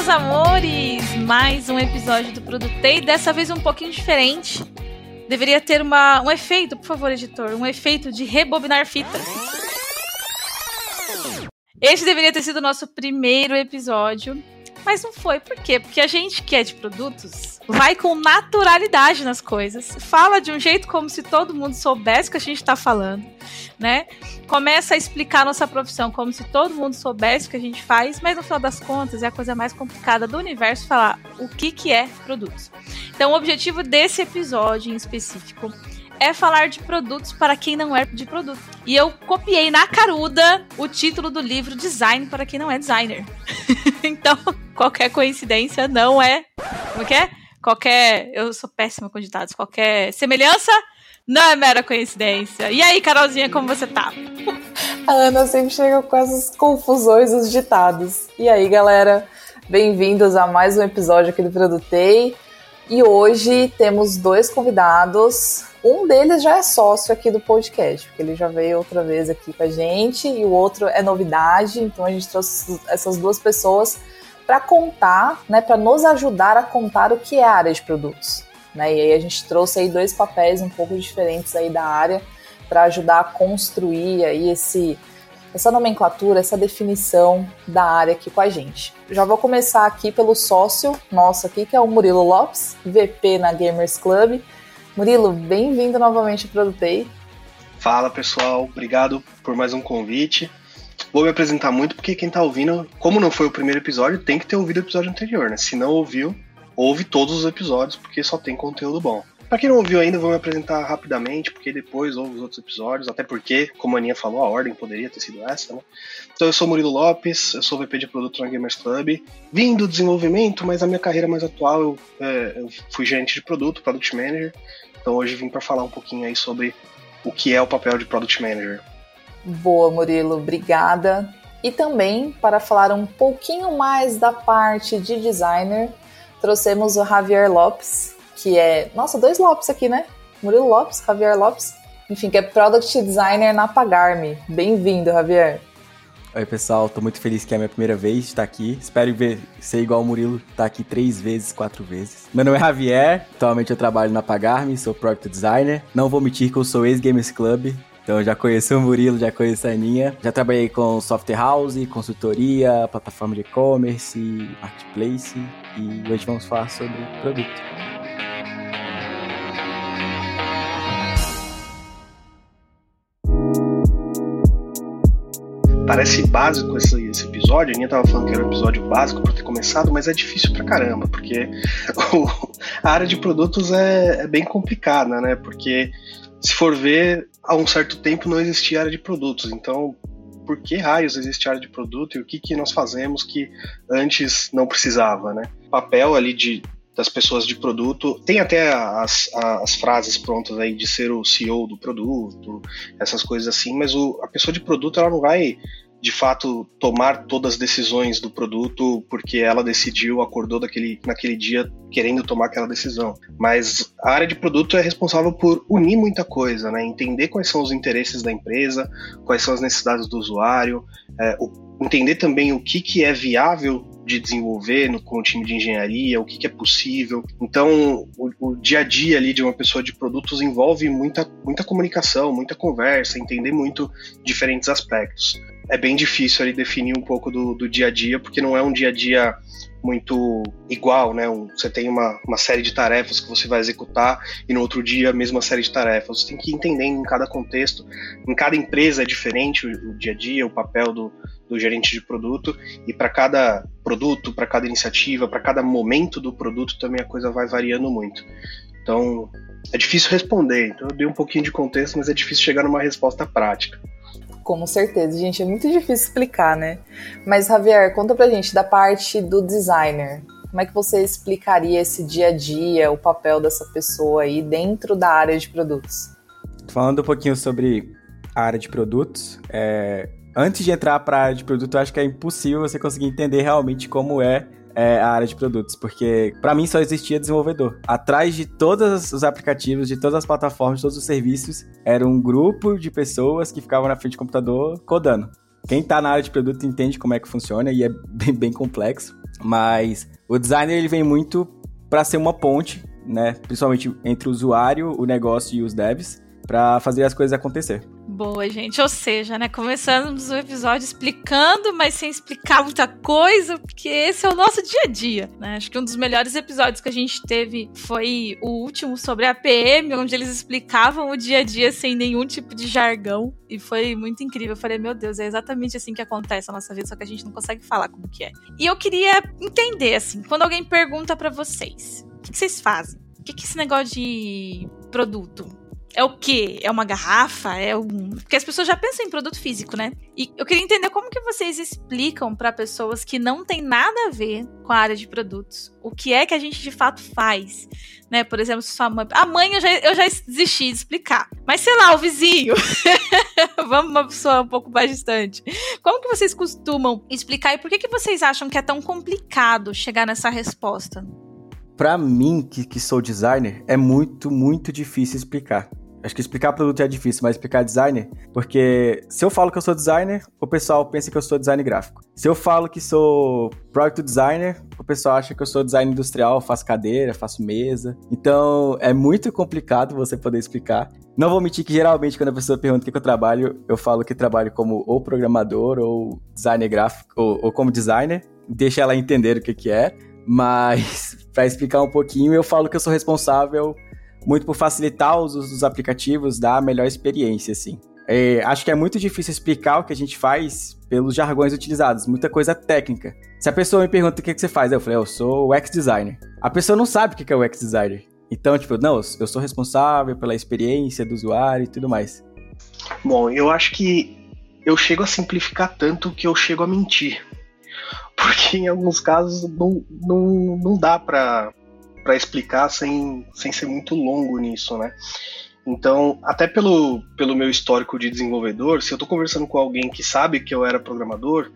meus amores! Mais um episódio do Produtei, dessa vez um pouquinho diferente. Deveria ter uma, um efeito, por favor, editor, um efeito de rebobinar fita. Este deveria ter sido o nosso primeiro episódio, mas não foi. Por quê? Porque a gente que é de produtos vai com naturalidade nas coisas, fala de um jeito como se todo mundo soubesse o que a gente está falando, né? Começa a explicar a nossa profissão como se todo mundo soubesse o que a gente faz, mas no final das contas é a coisa mais complicada do universo falar o que, que é produtos. Então, o objetivo desse episódio em específico é falar de produtos para quem não é de produto. E eu copiei na caruda o título do livro Design para quem não é designer. então, qualquer coincidência não é. Como é que é? Qualquer. Eu sou péssima com ditados. Qualquer semelhança não é mera coincidência. E aí, Carolzinha, como você tá? A Ana sempre chega com essas confusões dos ditados. E aí, galera? Bem-vindos a mais um episódio aqui do Produtei. E hoje temos dois convidados. Um deles já é sócio aqui do podcast, porque ele já veio outra vez aqui com a gente, e o outro é novidade, então a gente trouxe essas duas pessoas para contar, né, para nos ajudar a contar o que é a área de produtos. Né? E aí a gente trouxe aí dois papéis um pouco diferentes aí da área para ajudar a construir aí esse essa nomenclatura, essa definição da área aqui com a gente. Já vou começar aqui pelo sócio nosso aqui, que é o Murilo Lopes, VP na Gamers Club. Murilo, bem-vindo novamente ao Produtei. Fala pessoal, obrigado por mais um convite. Vou me apresentar muito porque quem tá ouvindo, como não foi o primeiro episódio, tem que ter ouvido o episódio anterior, né? Se não ouviu, ouve todos os episódios porque só tem conteúdo bom. Pra quem não ouviu ainda, vou me apresentar rapidamente, porque depois ouve os outros episódios, até porque, como a Aninha falou, a ordem poderia ter sido essa, né? Então eu sou Murilo Lopes, eu sou VP de produto na Gamers Club. Vim do desenvolvimento, mas a minha carreira mais atual eu, é, eu fui gerente de produto, Product Manager. Então hoje vim para falar um pouquinho aí sobre o que é o papel de Product Manager. Boa, Murilo, obrigada. E também, para falar um pouquinho mais da parte de designer, trouxemos o Javier Lopes, que é. Nossa, dois Lopes aqui, né? Murilo Lopes, Javier Lopes. Enfim, que é Product Designer na Pagarme. Bem-vindo, Javier. Oi, pessoal, tô muito feliz que é a minha primeira vez de estar aqui. Espero ver, ser igual o Murilo, estar tá aqui três vezes, quatro vezes. Meu nome é Javier, atualmente eu trabalho na Pagarme, sou Product Designer. Não vou mentir que eu sou ex-Gamers Club, então já conheço o Murilo, já conheço a Aninha. Já trabalhei com software house, consultoria, plataforma de e-commerce, marketplace e hoje vamos falar sobre produto. Parece básico esse, esse, episódio. A Aninha tava falando que era um episódio básico para ter começado, mas é difícil pra caramba, porque o, a área de produtos é, é, bem complicada, né? Porque se for ver, há um certo tempo não existia área de produtos. Então, por que raios existe área de produto e o que, que nós fazemos que antes não precisava, né? Papel ali de das pessoas de produto. Tem até as, as frases prontas aí de ser o CEO do produto, essas coisas assim, mas o, a pessoa de produto ela não vai de fato tomar todas as decisões do produto porque ela decidiu, acordou daquele, naquele dia querendo tomar aquela decisão. Mas a área de produto é responsável por unir muita coisa, né? Entender quais são os interesses da empresa, quais são as necessidades do usuário, é, o, entender também o que, que é viável de desenvolver no, com o time de engenharia, o que, que é possível. Então, o, o, dia a dia ali de uma pessoa de produtos envolve muita, muita comunicação, muita conversa, entender muito diferentes aspectos. É bem difícil ali definir um pouco do, do dia a dia, porque não é um dia a dia muito igual, né? Um, você tem uma, uma série de tarefas que você vai executar e no outro dia a mesma série de tarefas. Você tem que ir entendendo em cada contexto, em cada empresa é diferente o, o dia a dia, o papel do, do gerente de produto e para cada produto, para cada iniciativa, para cada momento do produto também a coisa vai variando muito. Então é difícil responder. Então eu dei um pouquinho de contexto, mas é difícil chegar numa resposta prática. Com certeza, gente, é muito difícil explicar, né? Mas, Javier, conta pra gente da parte do designer. Como é que você explicaria esse dia a dia, o papel dessa pessoa aí dentro da área de produtos? Falando um pouquinho sobre a área de produtos, é... antes de entrar para a área de produto, eu acho que é impossível você conseguir entender realmente como é é, a área de produtos, porque para mim só existia desenvolvedor. Atrás de todos os aplicativos, de todas as plataformas, todos os serviços, era um grupo de pessoas que ficavam na frente do computador codando. Quem tá na área de produto entende como é que funciona e é bem, bem complexo. Mas o designer ele vem muito para ser uma ponte, né? Principalmente entre o usuário, o negócio e os devs, para fazer as coisas acontecer. Boa, gente. Ou seja, né? Começamos o episódio explicando, mas sem explicar muita coisa, porque esse é o nosso dia a dia, né? Acho que um dos melhores episódios que a gente teve foi o último sobre a PM, onde eles explicavam o dia a dia sem nenhum tipo de jargão. E foi muito incrível. Eu falei, meu Deus, é exatamente assim que acontece na nossa vida, só que a gente não consegue falar como que é. E eu queria entender, assim, quando alguém pergunta para vocês, o que, que vocês fazem? O que, que esse negócio de produto? É o quê? É uma garrafa? É um. Porque as pessoas já pensam em produto físico, né? E eu queria entender como que vocês explicam para pessoas que não tem nada a ver com a área de produtos o que é que a gente de fato faz. Né? Por exemplo, se sua mãe. A mãe eu já, eu já desisti de explicar. Mas sei lá, o vizinho. Vamos uma pessoa um pouco mais distante. Como que vocês costumam explicar e por que, que vocês acham que é tão complicado chegar nessa resposta? Para mim, que, que sou designer, é muito, muito difícil explicar. Acho que explicar produto é difícil, mas explicar designer, porque se eu falo que eu sou designer, o pessoal pensa que eu sou design gráfico. Se eu falo que sou product designer, o pessoal acha que eu sou design industrial, faço cadeira, faço mesa. Então é muito complicado você poder explicar. Não vou mentir que geralmente quando a pessoa pergunta o que, que eu trabalho, eu falo que trabalho como ou programador ou designer gráfico ou, ou como designer. Deixa ela entender o que, que é. Mas para explicar um pouquinho, eu falo que eu sou responsável muito por facilitar o uso dos aplicativos, dar a melhor experiência, assim. É, acho que é muito difícil explicar o que a gente faz pelos jargões utilizados, muita coisa técnica. Se a pessoa me pergunta o que, que você faz, eu falei, eu sou o UX designer. A pessoa não sabe o que é o UX designer. Então, tipo, não, eu sou responsável pela experiência do usuário e tudo mais. Bom, eu acho que eu chego a simplificar tanto que eu chego a mentir. Porque em alguns casos não, não, não dá para para explicar sem, sem ser muito longo nisso, né? Então, até pelo, pelo meu histórico de desenvolvedor, se eu estou conversando com alguém que sabe que eu era programador,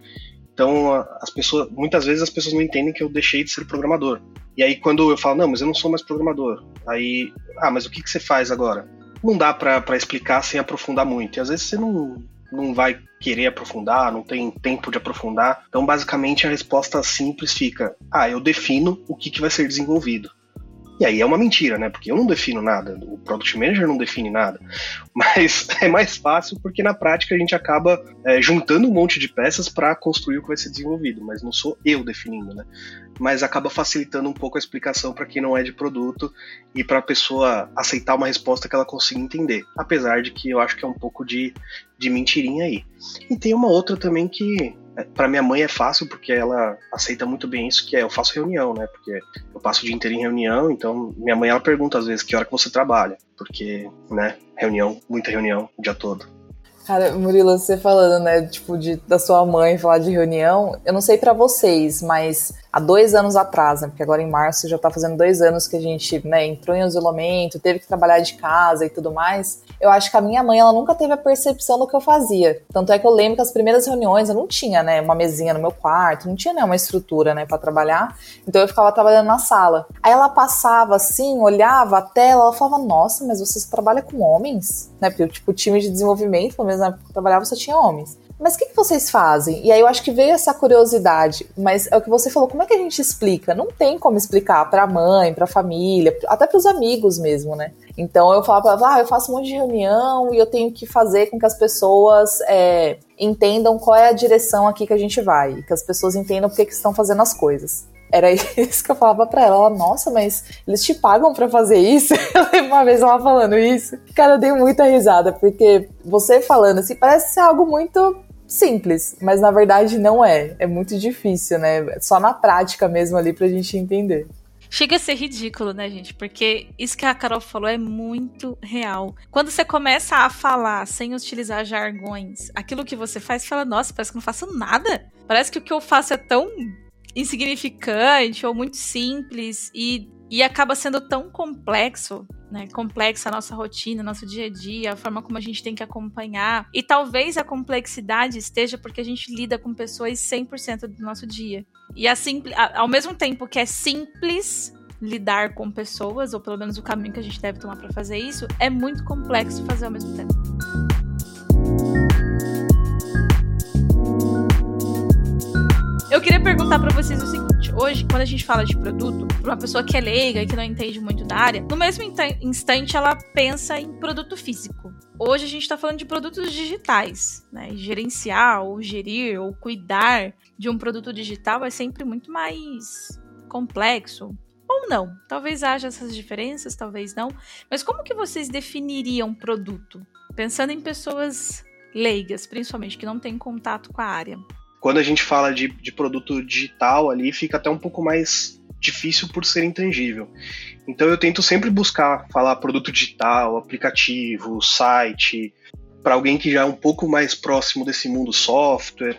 então as pessoas, muitas vezes as pessoas não entendem que eu deixei de ser programador. E aí quando eu falo, não, mas eu não sou mais programador, aí, ah, mas o que, que você faz agora? Não dá para explicar sem aprofundar muito. E às vezes você não, não vai querer aprofundar, não tem tempo de aprofundar. Então, basicamente, a resposta simples fica: ah, eu defino o que, que vai ser desenvolvido. E aí é uma mentira, né? Porque eu não defino nada, o Product Manager não define nada. Mas é mais fácil porque na prática a gente acaba é, juntando um monte de peças para construir o que vai ser desenvolvido, mas não sou eu definindo, né? Mas acaba facilitando um pouco a explicação para quem não é de produto e para a pessoa aceitar uma resposta que ela consiga entender. Apesar de que eu acho que é um pouco de, de mentirinha aí. E tem uma outra também que para minha mãe é fácil porque ela aceita muito bem isso, que é eu faço reunião, né? Porque eu passo o dia inteiro em reunião, então minha mãe ela pergunta às vezes que hora que você trabalha, porque, né, reunião, muita reunião o dia todo. Cara, Murilo, você falando, né, tipo, de, da sua mãe falar de reunião, eu não sei para vocês, mas há dois anos atrás, né, porque agora em março já tá fazendo dois anos que a gente, né, entrou em isolamento, teve que trabalhar de casa e tudo mais, eu acho que a minha mãe, ela nunca teve a percepção do que eu fazia. Tanto é que eu lembro que as primeiras reuniões eu não tinha, né, uma mesinha no meu quarto, não tinha, né, uma estrutura, né, para trabalhar. Então eu ficava trabalhando na sala. Aí ela passava assim, olhava a tela, ela falava: "Nossa, mas você trabalha com homens?" Né? Porque tipo, time de desenvolvimento, pelo menos na época que eu trabalhava, só tinha homens mas o que, que, vocês fazem? E aí eu acho que veio essa curiosidade, mas é o que você falou, como é que a gente explica? Não tem como explicar para a mãe, para a família, até para os amigos mesmo, né? Então eu falava, ah, eu faço um monte de reunião e eu tenho que fazer com que as pessoas é, entendam qual é a direção aqui que a gente vai, que as pessoas entendam por que, estão fazendo as coisas. Era isso que eu falava pra ela. Ela, nossa, mas eles te pagam para fazer isso? Eu lembro uma vez ela falando isso. Cara, eu dei muita risada, porque você falando assim, parece ser algo muito simples, mas na verdade não é. É muito difícil, né? Só na prática mesmo ali pra gente entender. Chega a ser ridículo, né, gente? Porque isso que a Carol falou é muito real. Quando você começa a falar sem utilizar jargões, aquilo que você faz, você fala, nossa, parece que não faço nada. Parece que o que eu faço é tão insignificante ou muito simples e, e acaba sendo tão complexo, né? Complexa a nossa rotina, nosso dia a dia, a forma como a gente tem que acompanhar. E talvez a complexidade esteja porque a gente lida com pessoas 100% do nosso dia. E assim, ao mesmo tempo que é simples lidar com pessoas, ou pelo menos o caminho que a gente deve tomar para fazer isso, é muito complexo fazer ao mesmo tempo. Queria perguntar para vocês o seguinte: hoje, quando a gente fala de produto, para uma pessoa que é leiga e que não entende muito da área, no mesmo instante ela pensa em produto físico. Hoje a gente está falando de produtos digitais, né? Gerenciar, ou gerir, ou cuidar de um produto digital é sempre muito mais complexo. Ou não. Talvez haja essas diferenças, talvez não. Mas como que vocês definiriam produto? Pensando em pessoas leigas, principalmente, que não têm contato com a área. Quando a gente fala de, de produto digital ali, fica até um pouco mais difícil por ser intangível. Então eu tento sempre buscar falar produto digital, aplicativo, site, para alguém que já é um pouco mais próximo desse mundo software,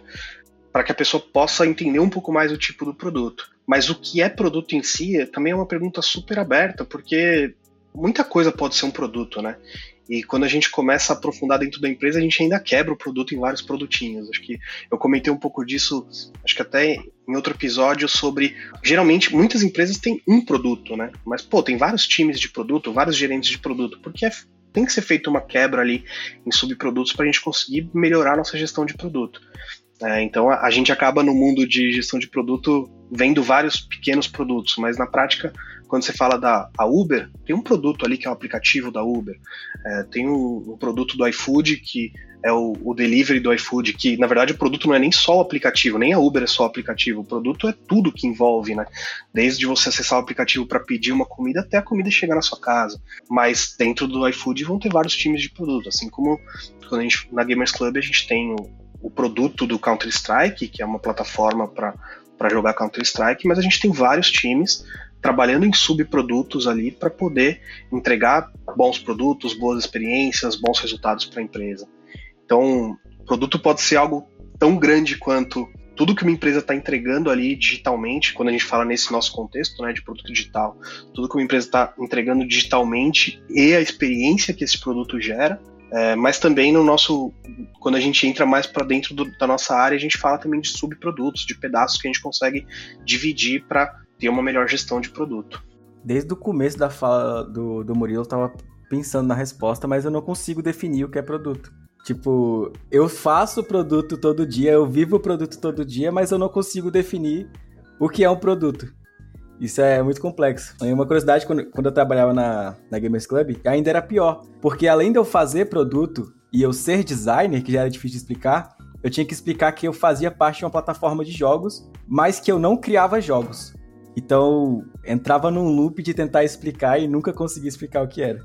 para que a pessoa possa entender um pouco mais o tipo do produto. Mas o que é produto em si também é uma pergunta super aberta, porque muita coisa pode ser um produto, né? E quando a gente começa a aprofundar dentro da empresa, a gente ainda quebra o produto em vários produtinhos. Acho que eu comentei um pouco disso, acho que até em outro episódio, sobre. Geralmente, muitas empresas têm um produto, né? Mas, pô, tem vários times de produto, vários gerentes de produto, porque é, tem que ser feita uma quebra ali em subprodutos para a gente conseguir melhorar a nossa gestão de produto. É, então a, a, gente acaba no mundo de gestão de produto vendo vários pequenos produtos, mas na prática, quando você fala da Uber, tem um produto ali que é o aplicativo da Uber, é, tem um, um, produto do iFood que é o, o, delivery do iFood, que na verdade o produto não é nem só o aplicativo, nem a Uber é só o aplicativo, o produto é tudo que envolve, né? Desde você acessar o aplicativo para pedir uma comida até a comida chegar na sua casa. Mas dentro do iFood vão ter vários times de produto, assim como quando a gente, na Gamers Club a gente tem o, o produto do Counter-Strike, que é uma plataforma para jogar Counter-Strike, mas a gente tem vários times trabalhando em subprodutos ali para poder entregar bons produtos, boas experiências, bons resultados para a empresa. Então, produto pode ser algo tão grande quanto tudo que uma empresa está entregando ali digitalmente, quando a gente fala nesse nosso contexto né, de produto digital, tudo que uma empresa está entregando digitalmente e a experiência que esse produto gera, é, mas também no nosso, quando a gente entra mais para dentro do, da nossa área, a gente fala também de subprodutos, de pedaços que a gente consegue dividir para ter uma melhor gestão de produto. Desde o começo da fala do, do Murilo, eu estava pensando na resposta, mas eu não consigo definir o que é produto. Tipo, eu faço produto todo dia, eu vivo o produto todo dia, mas eu não consigo definir o que é um produto. Isso é muito complexo. E uma curiosidade, quando, quando eu trabalhava na, na Gamers Club, ainda era pior. Porque além de eu fazer produto e eu ser designer, que já era difícil de explicar, eu tinha que explicar que eu fazia parte de uma plataforma de jogos, mas que eu não criava jogos. Então, entrava num loop de tentar explicar e nunca conseguia explicar o que era.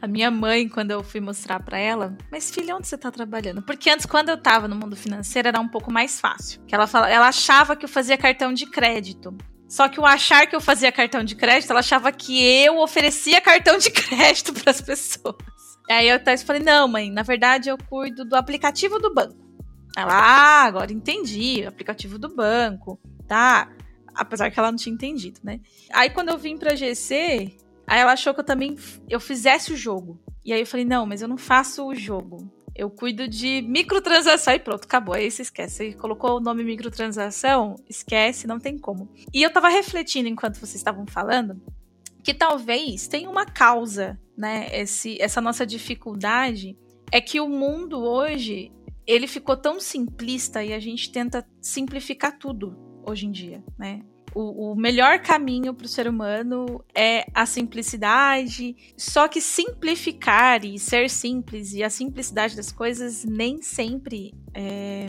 A minha mãe, quando eu fui mostrar para ela, mas filha, onde você tá trabalhando? Porque antes, quando eu tava no mundo financeiro, era um pouco mais fácil. Que ela, fala, ela achava que eu fazia cartão de crédito. Só que o achar que eu fazia cartão de crédito, ela achava que eu oferecia cartão de crédito para as pessoas. Aí eu até falei: não, mãe, na verdade eu cuido do aplicativo do banco. Ela, ah, agora entendi, aplicativo do banco, tá? Apesar que ela não tinha entendido, né? Aí quando eu vim pra GC, aí ela achou que eu também eu fizesse o jogo. E aí eu falei: não, mas eu não faço o jogo. Eu cuido de microtransação e pronto, acabou. Aí você esquece. Você colocou o nome microtransação, esquece, não tem como. E eu tava refletindo enquanto vocês estavam falando que talvez tenha uma causa, né? Esse, essa nossa dificuldade é que o mundo hoje ele ficou tão simplista e a gente tenta simplificar tudo hoje em dia, né? O, o melhor caminho para o ser humano é a simplicidade. Só que simplificar e ser simples e a simplicidade das coisas nem sempre é,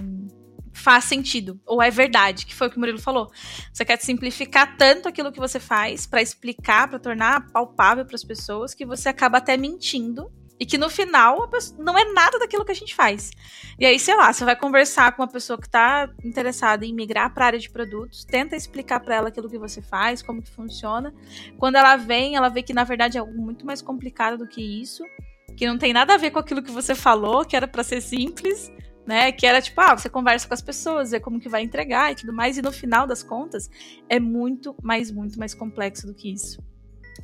faz sentido ou é verdade, que foi o que o Murilo falou. Você quer simplificar tanto aquilo que você faz para explicar, para tornar palpável para as pessoas que você acaba até mentindo e que no final não é nada daquilo que a gente faz. E aí, sei lá, você vai conversar com uma pessoa que está interessada em migrar para a área de produtos, tenta explicar para ela aquilo que você faz, como que funciona. Quando ela vem, ela vê que na verdade é algo muito mais complicado do que isso, que não tem nada a ver com aquilo que você falou, que era para ser simples, né? Que era tipo, ah, você conversa com as pessoas, vê como que vai entregar e tudo mais, e no final das contas é muito mais, muito mais complexo do que isso.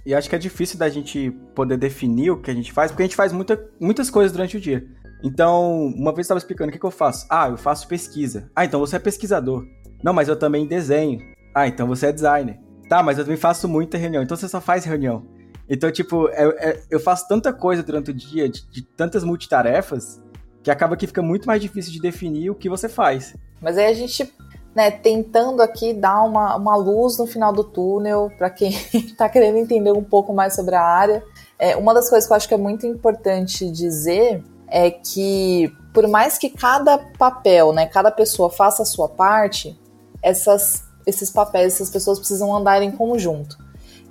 E acho que é difícil da gente poder definir o que a gente faz, porque a gente faz muita, muitas coisas durante o dia. Então, uma vez estava explicando o que, que eu faço. Ah, eu faço pesquisa. Ah, então você é pesquisador. Não, mas eu também desenho. Ah, então você é designer. Tá, mas eu também faço muita reunião. Então você só faz reunião. Então, tipo, é, é, eu faço tanta coisa durante o dia, de, de tantas multitarefas, que acaba que fica muito mais difícil de definir o que você faz. Mas aí a gente né, tentando aqui dar uma, uma luz no final do túnel para quem está querendo entender um pouco mais sobre a área. É, uma das coisas que eu acho que é muito importante dizer é que, por mais que cada papel, né, cada pessoa faça a sua parte, essas, esses papéis, essas pessoas precisam andar em conjunto.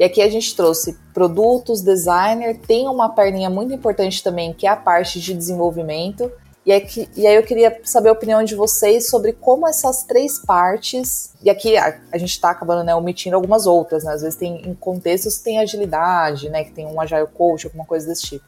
E aqui a gente trouxe produtos, designer, tem uma perninha muito importante também, que é a parte de desenvolvimento. E, e aí eu queria saber a opinião de vocês sobre como essas três partes, e aqui a, a gente está acabando né, omitindo algumas outras, né? Às vezes tem em contextos que tem agilidade, né? Que tem um agile coach, alguma coisa desse tipo.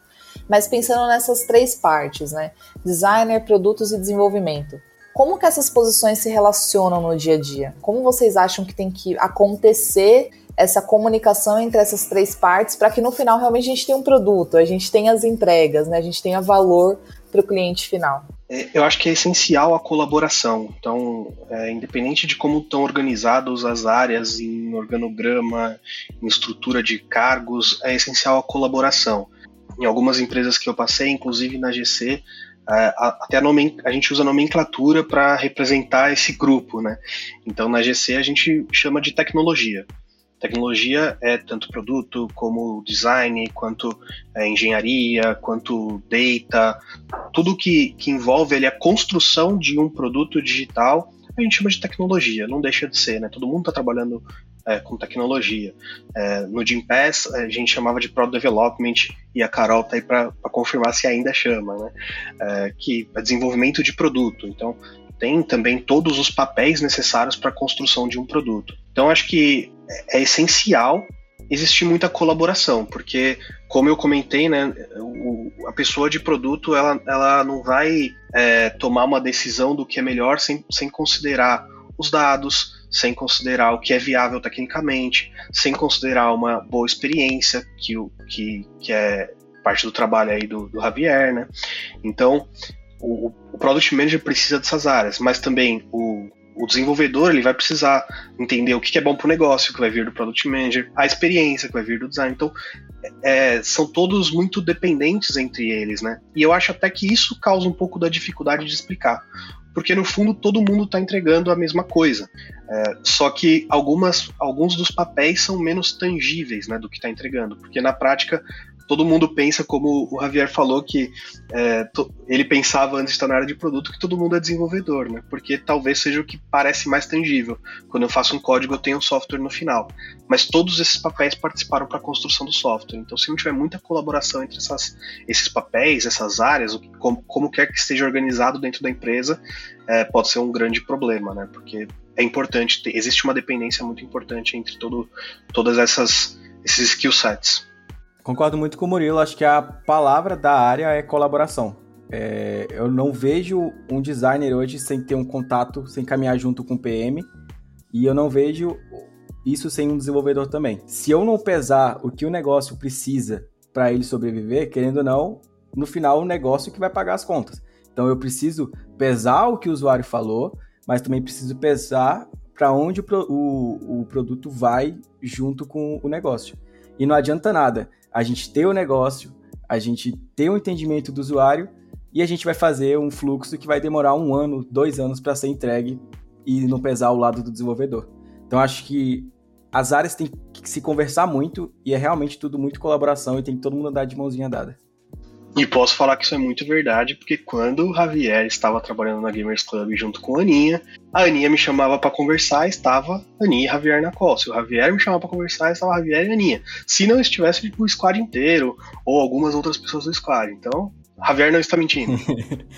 Mas pensando nessas três partes, né? Designer, produtos e desenvolvimento. Como que essas posições se relacionam no dia a dia? Como vocês acham que tem que acontecer essa comunicação entre essas três partes para que no final realmente a gente tenha um produto, a gente tenha as entregas, né? A gente tenha valor para o cliente final. É, eu acho que é essencial a colaboração. Então, é, independente de como estão organizadas as áreas em organograma, em estrutura de cargos, é essencial a colaboração. Em algumas empresas que eu passei, inclusive na GC, é, até a, a, gente usa nomenclatura para representar esse grupo, né? Então, na GC a gente chama de tecnologia. Tecnologia é tanto produto como design, quanto é, engenharia, quanto data, tudo que, que envolve ali, a construção de um produto digital, a gente chama de tecnologia, não deixa de ser, né? Todo mundo está trabalhando é, com tecnologia. É, no Gimpass a gente chamava de Product Development e a Carol está aí para confirmar se ainda chama, né? É, que é desenvolvimento de produto. Então tem também todos os papéis necessários para a construção de um produto. Então acho que é essencial existir muita colaboração, porque como eu comentei, né, o, a pessoa de produto ela, ela não vai é, tomar uma decisão do que é melhor sem, sem considerar os dados, sem considerar o que é viável tecnicamente, sem considerar uma boa experiência, que, que, que é parte do trabalho aí do, do Javier, né? Então, o, o Product Manager precisa dessas áreas, mas também o, o desenvolvedor ele vai precisar entender o que é bom para o negócio, que vai vir do Product Manager, a experiência que vai vir do design. Então, é, são todos muito dependentes entre eles, né? E eu acho até que isso causa um pouco da dificuldade de explicar. Porque no fundo todo mundo está entregando a mesma coisa. É, só que algumas, alguns dos papéis são menos tangíveis né, do que está entregando. Porque na prática todo mundo pensa, como o Javier falou, que é, to, ele pensava antes de estar na área de produto que todo mundo é desenvolvedor, né? Porque talvez seja o que parece mais tangível. Quando eu faço um código, eu tenho um software no final. Mas todos esses papéis participaram para a construção do software. Então, se não tiver muita colaboração entre essas, esses papéis, essas áreas, como, como quer que esteja organizado dentro da empresa, é, pode ser um grande problema, né? Porque é importante, existe uma dependência muito importante entre todo, todas essas esses skill sets. Concordo muito com o Murilo, acho que a palavra da área é colaboração. É, eu não vejo um designer hoje sem ter um contato, sem caminhar junto com o PM, e eu não vejo isso sem um desenvolvedor também. Se eu não pesar o que o negócio precisa para ele sobreviver, querendo ou não, no final o negócio que vai pagar as contas. Então eu preciso pesar o que o usuário falou, mas também preciso pesar para onde o, o, o produto vai junto com o negócio. E não adianta nada a gente ter o negócio, a gente ter o entendimento do usuário e a gente vai fazer um fluxo que vai demorar um ano, dois anos para ser entregue e não pesar o lado do desenvolvedor. Então acho que as áreas têm que se conversar muito e é realmente tudo muito colaboração e tem que todo mundo andar de mãozinha dada. E posso falar que isso é muito verdade, porque quando o Javier estava trabalhando na Gamers Club junto com a Aninha, a Aninha me chamava para conversar, estava Aninha e Javier na call. Se o Javier me chamava para conversar, estava Javier e Aninha. Se não estivesse o squad inteiro, ou algumas outras pessoas do squad. Então, Javier não está mentindo.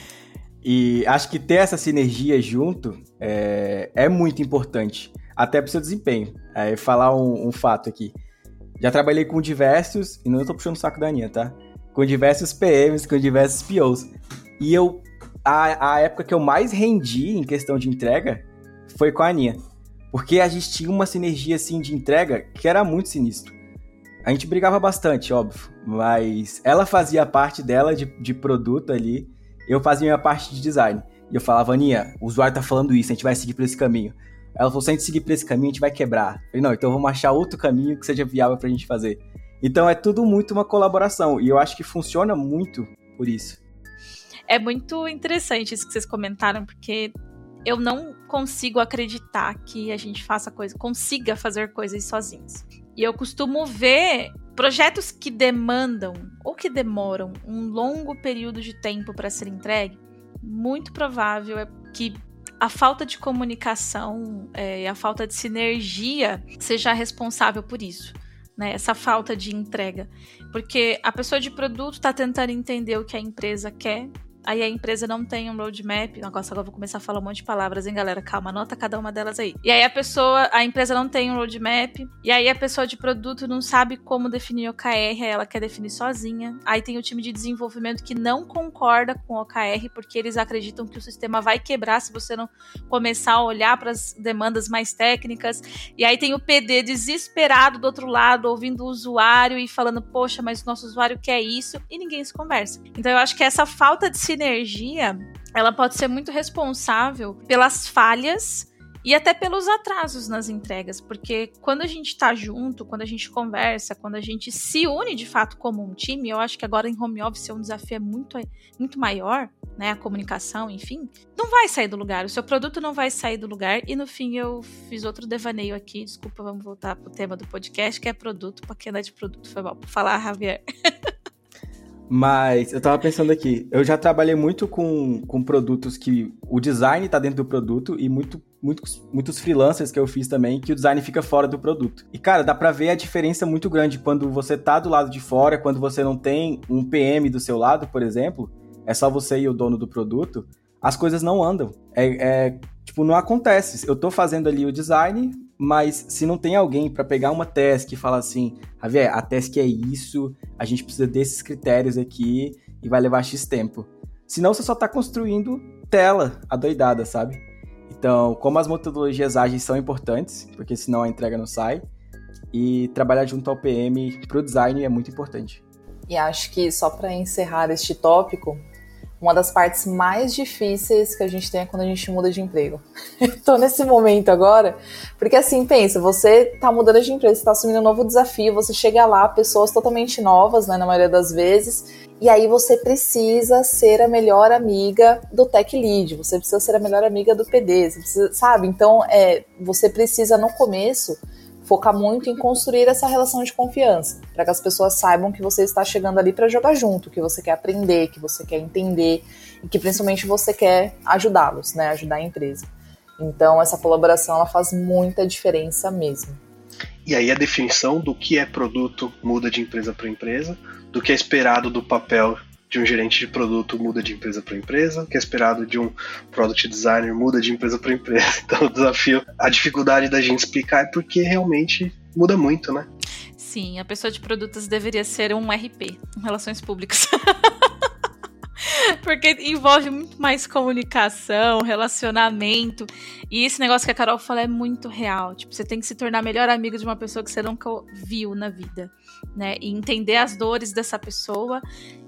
e acho que ter essa sinergia junto é, é muito importante, até para o seu desempenho. É, falar um, um fato aqui. Já trabalhei com diversos, e não estou puxando o saco da Aninha, tá? com diversos PMs, com diversos POs. E eu, a, a época que eu mais rendi em questão de entrega foi com a Aninha. Porque a gente tinha uma sinergia assim de entrega que era muito sinistro. A gente brigava bastante, óbvio, mas ela fazia parte dela de, de produto ali, eu fazia minha parte de design. E eu falava, Aninha, o usuário tá falando isso, a gente vai seguir por esse caminho. Ela falou, se a gente seguir por esse caminho, a gente vai quebrar. Eu falei, não, então vamos achar outro caminho que seja viável pra gente fazer. Então é tudo muito uma colaboração e eu acho que funciona muito por isso. É muito interessante isso que vocês comentaram, porque eu não consigo acreditar que a gente faça coisa, consiga fazer coisas sozinhos. E eu costumo ver projetos que demandam ou que demoram um longo período de tempo para ser entregue. Muito provável é que a falta de comunicação é, e a falta de sinergia seja responsável por isso. Né, essa falta de entrega. Porque a pessoa de produto está tentando entender o que a empresa quer, Aí a empresa não tem um roadmap. Nossa, agora vou começar a falar um monte de palavras, hein, galera? Calma, anota cada uma delas aí. E aí a pessoa, a empresa não tem um roadmap. E aí a pessoa de produto não sabe como definir OKR, ela quer definir sozinha. Aí tem o time de desenvolvimento que não concorda com OKR, porque eles acreditam que o sistema vai quebrar se você não começar a olhar para as demandas mais técnicas. E aí tem o PD desesperado do outro lado, ouvindo o usuário e falando, poxa, mas o nosso usuário quer isso, e ninguém se conversa. Então eu acho que essa falta de sinergia, ela pode ser muito responsável pelas falhas e até pelos atrasos nas entregas, porque quando a gente tá junto, quando a gente conversa, quando a gente se une de fato como um time, eu acho que agora em home office é um desafio muito, muito maior, né? A comunicação, enfim, não vai sair do lugar, o seu produto não vai sair do lugar. E no fim eu fiz outro devaneio aqui, desculpa, vamos voltar pro tema do podcast, que é produto, não é de produto, foi mal falar, Javier. Mas eu tava pensando aqui, eu já trabalhei muito com, com produtos que o design tá dentro do produto e muito, muitos, muitos freelancers que eu fiz também que o design fica fora do produto. E cara, dá pra ver a diferença muito grande quando você tá do lado de fora, quando você não tem um PM do seu lado, por exemplo, é só você e o dono do produto, as coisas não andam. É, é tipo, não acontece. Eu tô fazendo ali o design, mas se não tem alguém para pegar uma task e falar assim, Javier, a task é isso, a gente precisa desses critérios aqui e vai levar X tempo. Senão você só tá construindo tela adoidada, sabe? Então, como as metodologias ágeis são importantes, porque senão a entrega não sai, e trabalhar junto ao PM pro design é muito importante. E acho que só para encerrar este tópico, uma das partes mais difíceis que a gente tem é quando a gente muda de emprego. Estou nesse momento agora, porque assim, pensa, você está mudando de emprego, você está assumindo um novo desafio, você chega lá, pessoas totalmente novas, né, na maioria das vezes, e aí você precisa ser a melhor amiga do tech lead, você precisa ser a melhor amiga do PD, você precisa, sabe? Então, é, você precisa no começo focar muito em construir essa relação de confiança, para que as pessoas saibam que você está chegando ali para jogar junto, que você quer aprender, que você quer entender e que principalmente você quer ajudá-los, né, ajudar a empresa. Então essa colaboração ela faz muita diferença mesmo. E aí a definição do que é produto muda de empresa para empresa, do que é esperado do papel de um gerente de produto muda de empresa para empresa, o que é esperado de um product designer muda de empresa para empresa. Então o desafio, a dificuldade da gente explicar é porque realmente muda muito, né? Sim, a pessoa de produtos deveria ser um RP, Relações Públicas. Porque envolve muito mais comunicação, relacionamento. E esse negócio que a Carol fala é muito real. Tipo, você tem que se tornar melhor amigo de uma pessoa que você nunca viu na vida, né? E entender as dores dessa pessoa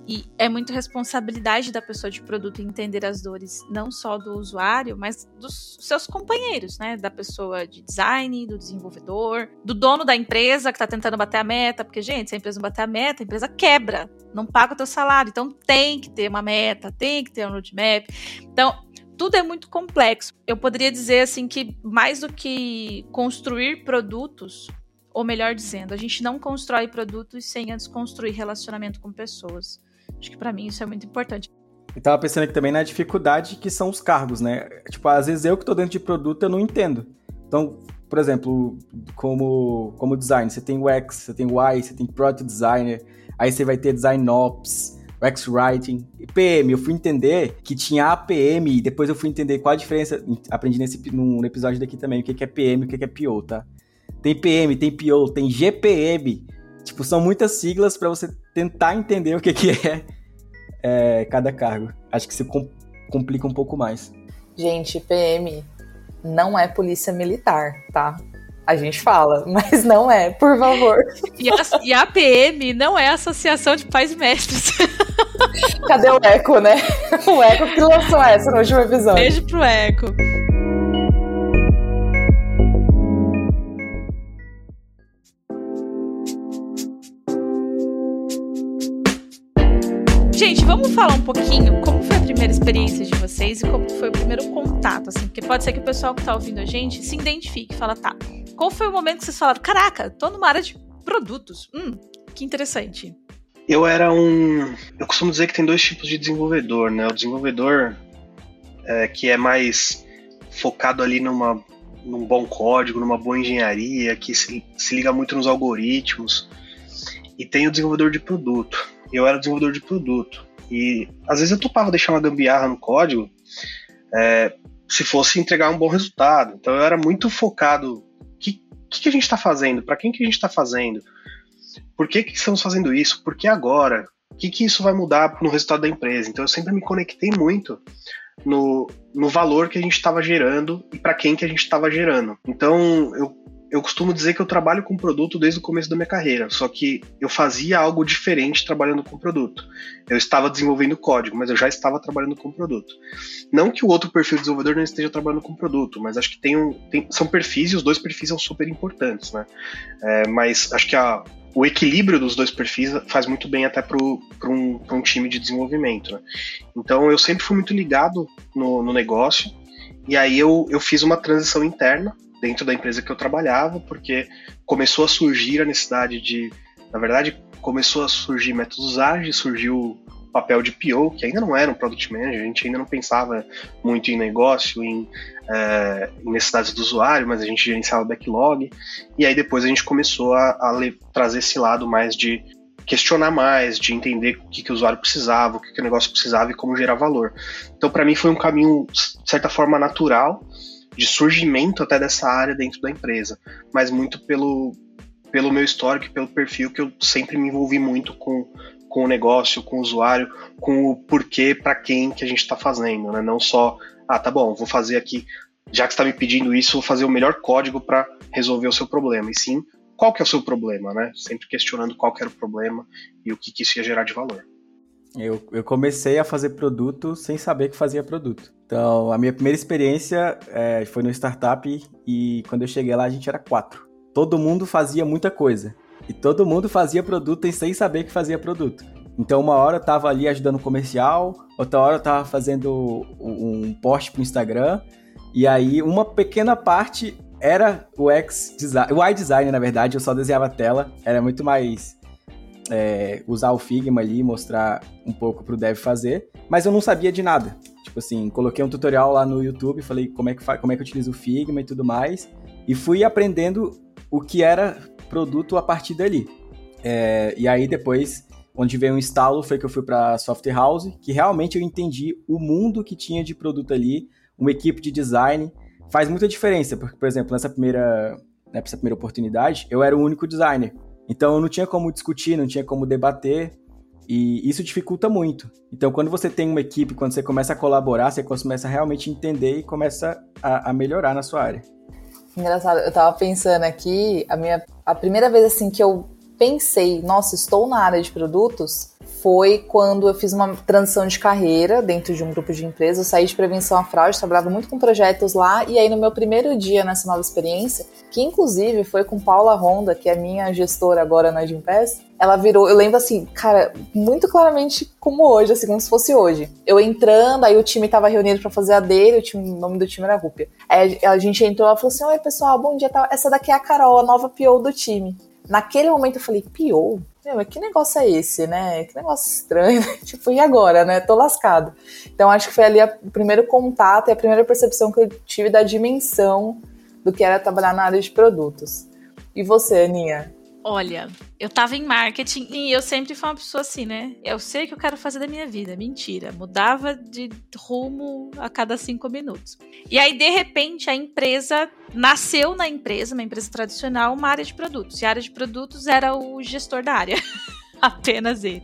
e é muito responsabilidade da pessoa de produto entender as dores, não só do usuário, mas dos seus companheiros, né? Da pessoa de design, do desenvolvedor, do dono da empresa que está tentando bater a meta. Porque, gente, se a empresa não bater a meta, a empresa quebra, não paga o teu salário. Então tem que ter uma meta, tem que ter um roadmap. Então, tudo é muito complexo. Eu poderia dizer assim que mais do que construir produtos, ou melhor dizendo, a gente não constrói produtos sem antes construir relacionamento com pessoas. Acho que para mim isso é muito importante. Eu tava pensando aqui também na dificuldade que são os cargos, né? Tipo, às vezes eu que tô dentro de produto eu não entendo. Então, por exemplo, como, como design, você tem o X, você tem o Y, você tem Product Designer, aí você vai ter Design Ops, UX Writing, PM. Eu fui entender que tinha APM e depois eu fui entender qual a diferença. Aprendi nesse num episódio daqui também o que é PM e o que é PO, tá? Tem PM, tem PO, tem GPM. Tipo, são muitas siglas para você tentar entender o que, que é, é cada cargo. Acho que se com, complica um pouco mais. Gente, PM não é polícia militar, tá? A gente fala, mas não é, por favor. E a, e a PM não é a Associação de Pais e Mestres. Cadê o Eco, né? O Eco que lançou essa no último episódio. Beijo pro Eco. Gente, vamos falar um pouquinho como foi a primeira experiência de vocês e como foi o primeiro contato, assim, porque pode ser que o pessoal que tá ouvindo a gente se identifique fala, tá, qual foi o momento que vocês falaram, caraca, tô numa área de produtos, hum, que interessante. Eu era um. Eu costumo dizer que tem dois tipos de desenvolvedor, né? O desenvolvedor é, que é mais focado ali numa, num bom código, numa boa engenharia, que se, se liga muito nos algoritmos. E tem o desenvolvedor de produto. Eu era desenvolvedor de produto. E às vezes eu topava deixar uma gambiarra no código é, se fosse entregar um bom resultado. Então eu era muito focado. O que, que, a gente está fazendo? Para quem que a gente está fazendo? Por que, que estamos fazendo isso? Por que agora? O que, que isso vai mudar no resultado da empresa? Então eu sempre me conectei muito no, no valor que a gente estava gerando e para quem que a gente estava gerando. Então eu, eu costumo dizer que eu trabalho com produto desde o começo da minha carreira, só que eu fazia algo diferente trabalhando com produto. Eu estava desenvolvendo código, mas eu já estava trabalhando com produto. Não que o outro perfil de desenvolvedor não esteja trabalhando com produto, mas acho que tem um, tem, são perfis e os dois perfis são super importantes, né? É, mas acho que a, o equilíbrio dos dois perfis faz muito bem até para um, um time de desenvolvimento. Né? Então eu sempre fui muito ligado no, no negócio, e aí eu, eu fiz uma transição interna dentro da empresa que eu trabalhava, porque começou a surgir a necessidade de. Na verdade, começou a surgir métodos ágeis, surgiu papel de PO, que ainda não era um Product Manager, a gente ainda não pensava muito em negócio, em, é, em necessidades do usuário, mas a gente gerenciava backlog, e aí depois a gente começou a, a trazer esse lado mais de questionar mais, de entender o que, que o usuário precisava, o que, que o negócio precisava e como gerar valor. Então, para mim, foi um caminho, de certa forma, natural, de surgimento até dessa área dentro da empresa, mas muito pelo, pelo meu histórico pelo perfil que eu sempre me envolvi muito com com o negócio, com o usuário, com o porquê, para quem que a gente está fazendo, né? Não só, ah, tá bom, vou fazer aqui, já que está me pedindo isso, vou fazer o melhor código para resolver o seu problema. E sim, qual que é o seu problema, né? Sempre questionando qual que era o problema e o que, que isso ia gerar de valor. Eu, eu comecei a fazer produto sem saber que fazia produto. Então, a minha primeira experiência é, foi no startup e quando eu cheguei lá a gente era quatro. Todo mundo fazia muita coisa. E todo mundo fazia produto sem saber que fazia produto. Então, uma hora eu tava ali ajudando o comercial, outra hora eu tava fazendo um post pro Instagram, e aí uma pequena parte era o X design, o design, na verdade, eu só desenhava a tela, era muito mais é, usar o Figma ali e mostrar um pouco pro dev fazer, mas eu não sabia de nada. Tipo assim, coloquei um tutorial lá no YouTube, falei como é que, como é que eu utilizo o Figma e tudo mais, e fui aprendendo o que era produto a partir dali. É, e aí depois, onde veio o instalo, foi que eu fui para Software House, que realmente eu entendi o mundo que tinha de produto ali, uma equipe de design. Faz muita diferença, porque, por exemplo, nessa primeira, nessa primeira oportunidade, eu era o único designer. Então não tinha como discutir, não tinha como debater, e isso dificulta muito. Então, quando você tem uma equipe, quando você começa a colaborar, você começa a realmente entender e começa a, a melhorar na sua área. Engraçado, eu tava pensando aqui, a minha a primeira vez assim que eu pensei, nossa, estou na área de produtos, foi quando eu fiz uma transição de carreira dentro de um grupo de empresas. Eu saí de prevenção à fraude, trabalhava muito com projetos lá, e aí no meu primeiro dia nessa nova experiência, que inclusive foi com Paula Honda, que é minha gestora agora na Gimpass, ela virou, eu lembro assim, cara, muito claramente como hoje, assim, como se fosse hoje. Eu entrando, aí o time tava reunido para fazer a dele, o, time, o nome do time era Rúpia. Aí a gente entrou, ela falou assim: Oi, pessoal, bom dia, essa daqui é a Carol, a nova PO do time. Naquele momento eu falei, PO? Meu, que negócio é esse, né? Que negócio estranho. tipo, e agora, né? Tô lascado. Então acho que foi ali o primeiro contato e a primeira percepção que eu tive da dimensão do que era trabalhar na área de produtos. E você, Aninha? Olha, eu tava em marketing e eu sempre fui uma pessoa assim, né? Eu sei o que eu quero fazer da minha vida. Mentira. Mudava de rumo a cada cinco minutos. E aí, de repente, a empresa nasceu na empresa, uma empresa tradicional, uma área de produtos. E a área de produtos era o gestor da área. apenas ele.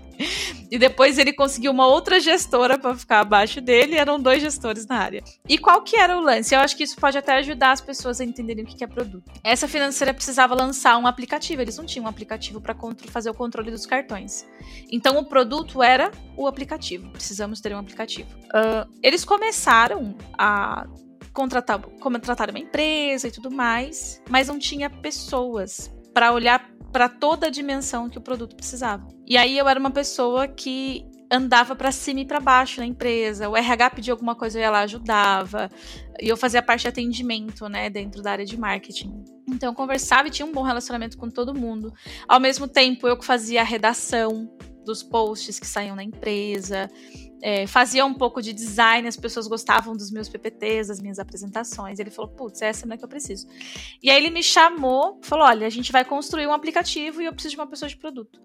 E depois ele conseguiu uma outra gestora para ficar abaixo dele, eram dois gestores na área. E qual que era o lance? Eu acho que isso pode até ajudar as pessoas a entenderem o que é produto. Essa financeira precisava lançar um aplicativo, eles não tinham um aplicativo para fazer o controle dos cartões. Então o produto era o aplicativo, precisamos ter um aplicativo. Uh, eles começaram a contratar, contratar uma empresa e tudo mais, mas não tinha pessoas para olhar para toda a dimensão que o produto precisava. E aí eu era uma pessoa que andava para cima e para baixo na empresa. O RH pedia alguma coisa, eu ia lá, ajudava. E eu fazia parte de atendimento, né, dentro da área de marketing. Então, eu conversava e tinha um bom relacionamento com todo mundo. Ao mesmo tempo, eu fazia a redação dos posts que saíam na empresa. É, fazia um pouco de design, as pessoas gostavam dos meus PPTs, das minhas apresentações. Ele falou: Putz, essa não é que eu preciso. E aí ele me chamou, falou: Olha, a gente vai construir um aplicativo e eu preciso de uma pessoa de produto.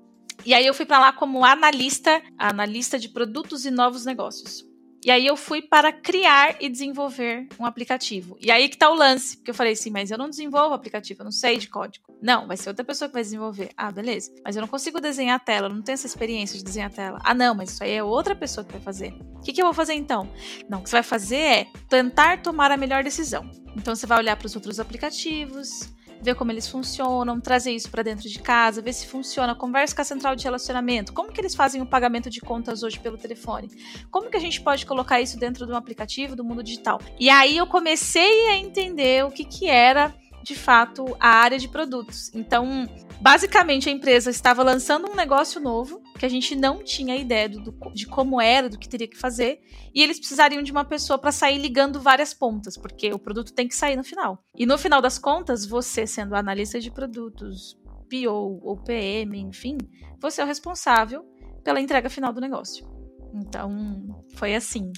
E aí eu fui para lá como analista, analista de produtos e novos negócios. E aí eu fui para criar e desenvolver um aplicativo. E aí que tá o lance, porque eu falei assim, mas eu não desenvolvo aplicativo, eu não sei de código. Não, vai ser outra pessoa que vai desenvolver. Ah, beleza. Mas eu não consigo desenhar a tela, eu não tenho essa experiência de desenhar a tela. Ah, não, mas isso aí é outra pessoa que vai fazer. O que, que eu vou fazer então? Não, o que você vai fazer é tentar tomar a melhor decisão. Então você vai olhar para os outros aplicativos, ver como eles funcionam, trazer isso para dentro de casa, ver se funciona, conversa com a central de relacionamento, como que eles fazem o pagamento de contas hoje pelo telefone, como que a gente pode colocar isso dentro de um aplicativo do mundo digital. E aí eu comecei a entender o que que era de fato a área de produtos. Então, basicamente a empresa estava lançando um negócio novo que a gente não tinha ideia do, de como era, do que teria que fazer, e eles precisariam de uma pessoa para sair ligando várias pontas, porque o produto tem que sair no final. E no final das contas, você sendo analista de produtos, PO ou PM, enfim, você é o responsável pela entrega final do negócio. Então, foi assim.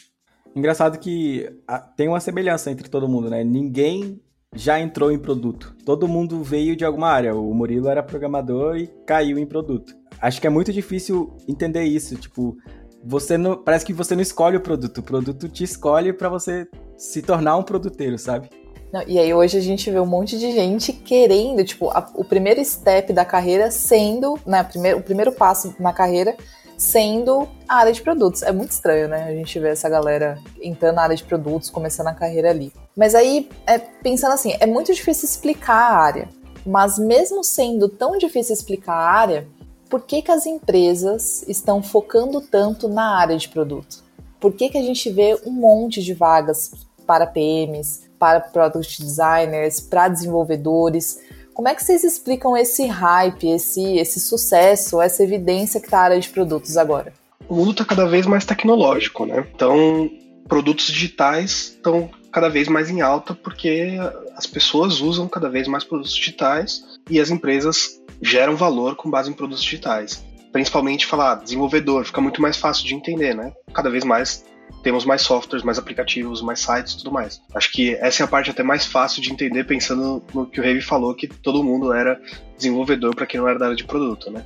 Engraçado que tem uma semelhança entre todo mundo, né? Ninguém já entrou em produto. Todo mundo veio de alguma área. O Murilo era programador e caiu em produto. Acho que é muito difícil entender isso. Tipo, você não. Parece que você não escolhe o produto. O produto te escolhe para você se tornar um produteiro, sabe? Não, e aí hoje a gente vê um monte de gente querendo, tipo, a, o primeiro step da carreira sendo, né, primeiro, o primeiro passo na carreira sendo a área de produtos. É muito estranho, né? A gente vê essa galera entrando na área de produtos, começando a carreira ali. Mas aí, é, pensando assim, é muito difícil explicar a área. Mas mesmo sendo tão difícil explicar a área, por que, que as empresas estão focando tanto na área de produto? Por que, que a gente vê um monte de vagas para PMs, para product designers, para desenvolvedores? Como é que vocês explicam esse hype, esse, esse sucesso, essa evidência que está a área de produtos agora? O mundo está cada vez mais tecnológico, né? Então, produtos digitais estão cada vez mais em alta porque as pessoas usam cada vez mais produtos digitais e as empresas geram valor com base em produtos digitais. Principalmente falar desenvolvedor, fica muito mais fácil de entender, né? Cada vez mais temos mais softwares, mais aplicativos, mais sites tudo mais. Acho que essa é a parte até mais fácil de entender pensando no que o Heavy falou, que todo mundo era desenvolvedor para quem não era da área de produto, né?